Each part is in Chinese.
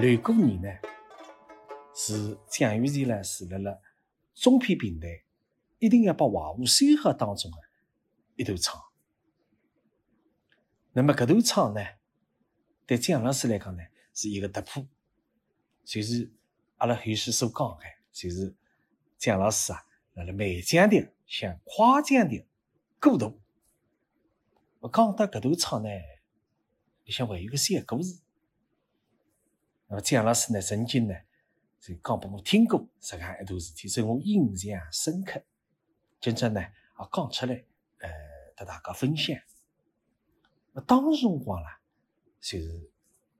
乱过年呢，是蒋玉婕呢是辣辣中片平台一定要把华华收好当中的一段唱。那么搿段唱呢，对蒋老师来讲呢，是一个突破，就是阿拉后世所讲的，就是蒋老师啊，辣辣慢腔调向夸奖的过渡。我讲到搿段唱呢，里向还有个小故事。那么蒋老师呢，曾经呢，就讲拨我听过这样一段事体，所以我印象深刻。今朝呢，啊讲出来，呃，和大家分享。那当时辰光啦，就是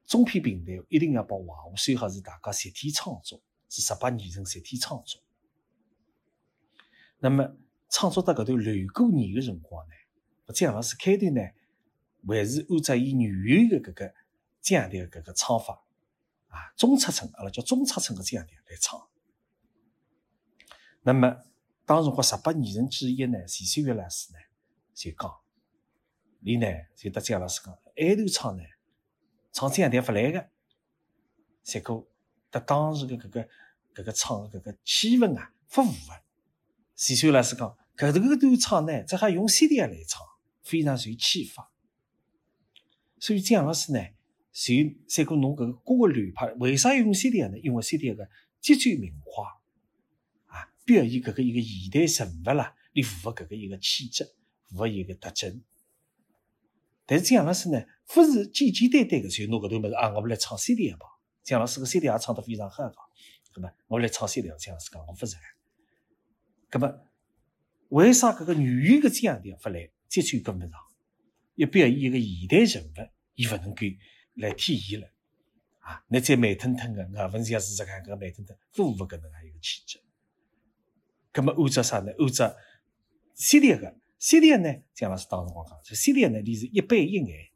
中篇平台一定要把华华收好，是大家集体创作，是十八艺人集体创作。那么创作到搿段乱过年个辰光呢，蒋老师开头呢，还是按照伊原有的搿个这样的搿个唱法。啊，中尺寸，阿拉叫中尺寸的腔调来唱。那么，当时我十八艺人之一呢，徐秀月老师呢，就讲，你呢就得蒋老师讲，埃段唱呢，唱这样调勿来个，结果得当时的搿个搿个唱的搿个气氛啊，勿符个。徐秀老师讲，搿头段唱呢，只好用 CD 来唱，非常有气氛。所以这样老师呢。就再过侬搿个歌个流派，为啥要用 CD 呢？因为 CD 个极具名化啊，表现搿个一个现代人物啦，你符合搿个一个气质，符合一个特征。但是蒋老师呢，勿是简简单单个就拿搿段物事啊，我们来唱 CD 吧。蒋老师个 CD 也唱得非常好个，搿么我来唱 CD，蒋老师讲我勿是。搿么为啥搿个原有个腔调勿来，节奏跟勿上？要表现一个现代人物，伊勿能够。来体现了啊！那再慢腾腾的，我问下试试看，搿慢腾腾符合搿能介一个气质。葛么按照啥呢？按照 C 列个 C 列呢？蒋老师当时我讲，这 C 列呢，你是一板一眼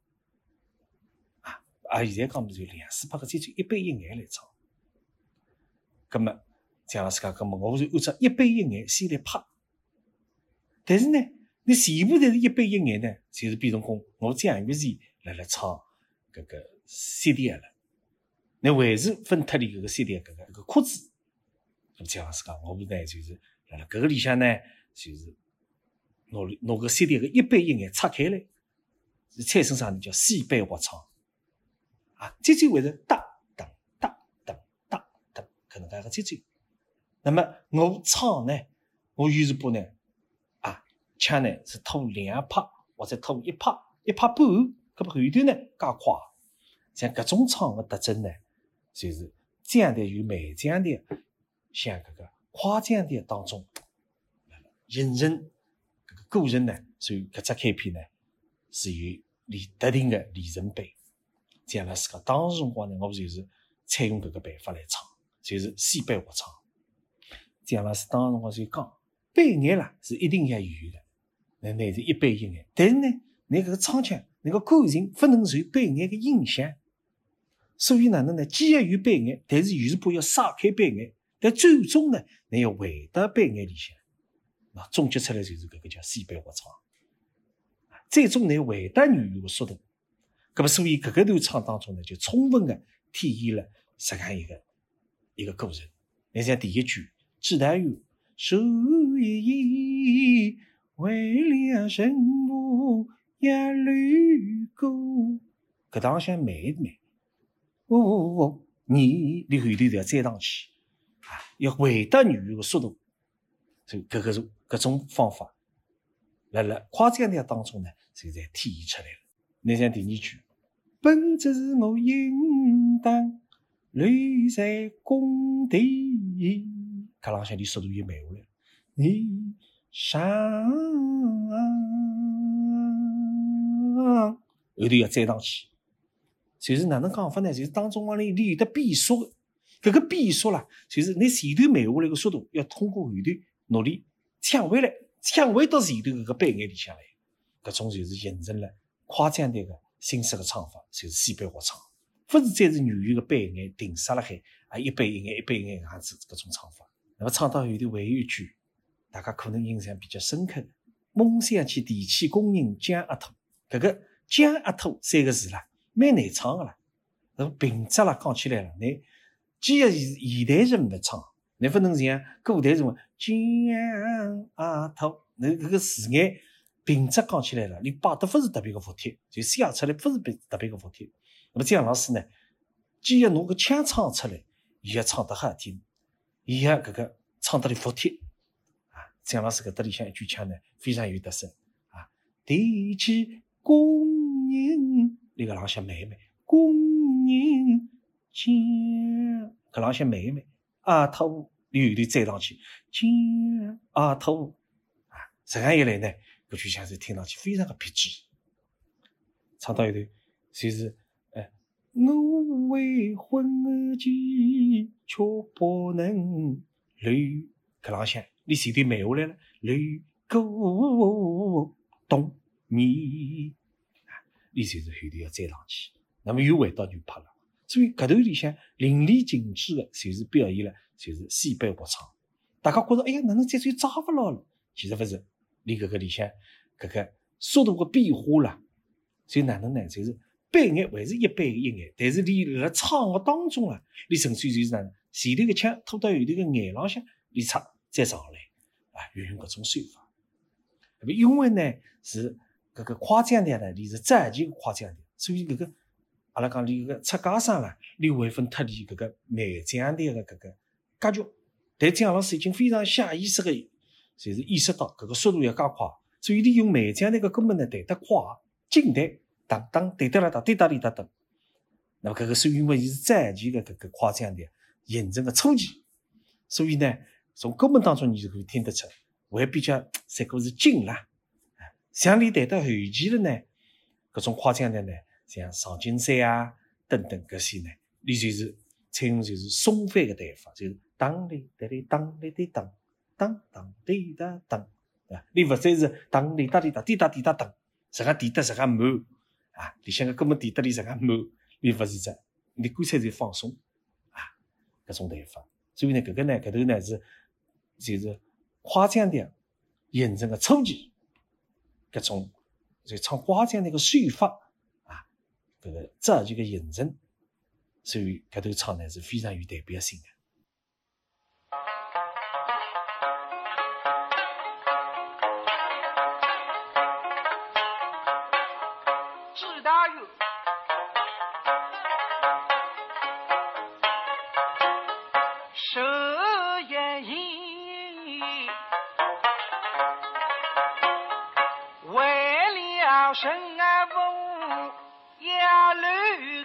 啊！啊，现在讲么就两四拍个这就，一板一眼来唱。葛么蒋老师讲，葛么我就按照一板一眼先来拍。但是呢，你全部侪是一板一眼呢，就是变成讲我蒋玉婕来来唱搿个。CD 了，那还是分脱离搿个 CD 搿个搿个壳子。那么蒋老师讲，我们呢就是辣辣搿个里向呢，就是拿拿搿 CD 个一板一眼拆开来，是产生啥呢？叫四板合唱啊，节奏会是哒噔哒噔哒噔搿能介个节奏。那么我唱呢，我有时播呢啊，腔呢是拖两拍或者拖一拍一拍半，搿么后头呢加快。像搿种唱的特征呢，就是腔调与慢腔调，像搿个快腔调当中形成搿个个人呢，所以搿只开篇呢是有里特定的里程碑。蒋老师讲，当时辰光呢，我就是采用搿个办法来唱，就是四板合唱。蒋老师当时辰光就讲，背眼啦是一定要有的，那乃是一板一眼，但是呢，你搿个唱腔，那个感情不能受背眼的影响。所以哪能呢？既然有板眼，但是有时不要撒开板眼，但最终呢，你要回到板眼里向，那总结出来就是搿个叫四板合唱。最终呢回到原有的速度，咁么所以搿个段唱当中呢，就充分的体现了这样一个一个过程。你像第一句“志大有树叶叶，为了什么要绿过”，搿当向慢一慢。哦哦哦！你你后头要再上去啊，要回到原有的速度，就搿个是各种方法，来来夸张调当中呢，就在体现出来了。你像第二句，本是我应当留在工地，搿浪向你速度又慢下来了，你上后头要再上去。就是哪能讲法呢？就是当中往里你有的变速的，搿个变速啦，就是你前头慢下来个速度，要通过后头努力抢回来，抢回到前头搿个板眼里向来，搿种就是形成了夸张点个新式个唱法，就是四板合唱，勿是再是原有个板眼定杀了海啊，一板一眼一板一眼样子搿种唱法。那么唱到后头还有一句，大家可能印象比较深刻的，梦想起电气工人姜阿土，搿个姜阿土三个字啦。蛮难唱个啦，那平仄啦讲起来了，你既要现现代人勿唱，你不能像古代人讲江阿头，那搿个字眼平仄讲起来了，你摆得勿是特别个服帖，就写出来勿是别特别个服帖。那么姜老师呢，既要侬个腔唱出来，也要唱得好听，也要搿个唱得里服帖啊。姜老师搿搭里向一句腔呢，非常有特色啊。提起工人，那个朗向妹妹，工人江，搿朗向妹妹，阿头有头再上去，江阿头啊，这样一来呢，搿句腔是听上去非常的别致。唱到一头就是。呃我为婚前却不能留，搿浪向你前头慢下来了，留过冬眠你就是后头要再上去，那么又回到原拍了。所以搿段里向淋漓尽致的，就是表现了，就是西北话唱。大家觉着，哎呀，哪能再转抓勿牢了？其实勿是，你搿个里向搿个速度个变化了，所以哪能呢？就是。背眼还是一般一眼，但是你辣唱个当中啊，你纯粹就是哪能前头个腔拖到后头个眼浪向，你唱再上来啊，运用搿种手法。那么因为呢是搿个夸张点呢，你是早期夸张点，所以搿个阿拉讲你搿个出家生啦，你会分脱离搿个慢讲点个搿个格局。但姜老师已经非常下意识个，就是意识到搿个速度要加快，所以利用慢讲点个根本呢弹得快，进弹。当当对得了，当对哒里哒哒。那么，搿个是因为伊是早期的搿个夸张的形成的初期，所以呢，从根本当中你就可以听得出，会比较这个是紧啦。像你谈到后期了呢，搿种夸张的呢，像上金山啊等等搿些呢，你就是采用就是松翻的弹法，就是当哩哒哩当哩滴当，当当滴哒当，对吧？你勿再是当哩哒哩哒滴哒滴哒当，实际滴得实际慢。啊，里向个根本点得里实个慢，你勿是这，你干脆就放松啊，搿种弹法。所以呢，搿个呢，搿头呢是就是夸张点形成个初期，各种就唱夸张那个手法啊，这个早期个形成，所以搿头唱呢是非常有代表性的。尘埃不如一缕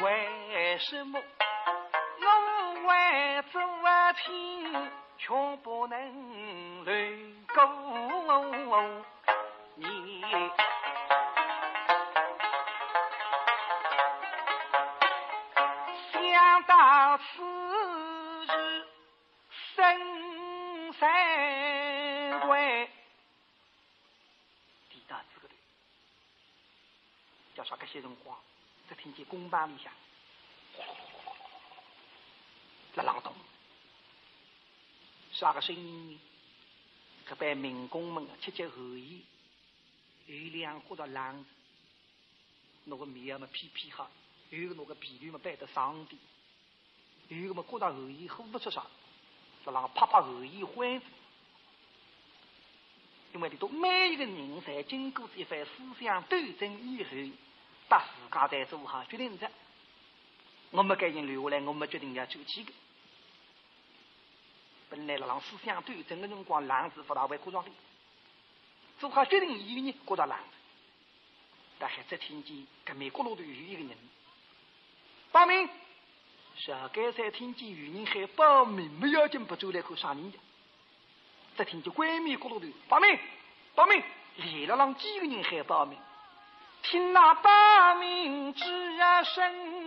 为什么我为做听却不能留过你？想到此日深山归。叫啥？搿些辰光，只听见工房里向在啷咚，啥个声音？搿班民工们切切后衣，有两伙的狼，那个面嘛皮皮哈，有个那个皮驴嘛摆得上点，有个嘛裹着后衣呼不出啥，是啷个拍拍后衣欢子。因为里头每一个人在经过这一番思想斗争以后，把自家再做好决定的。我们赶紧留下来，我们决定要走起的。本来了让思想对整个辰光，狼子不大会过庄的，做好决定以后呢，过到狼。但还只听见跟美国路头有一个人报名，小该才听见有人喊报名，没要紧，不走来看啥人的。只听见关面角落头报名，报名，连了让几个人喊报名，听那报名之声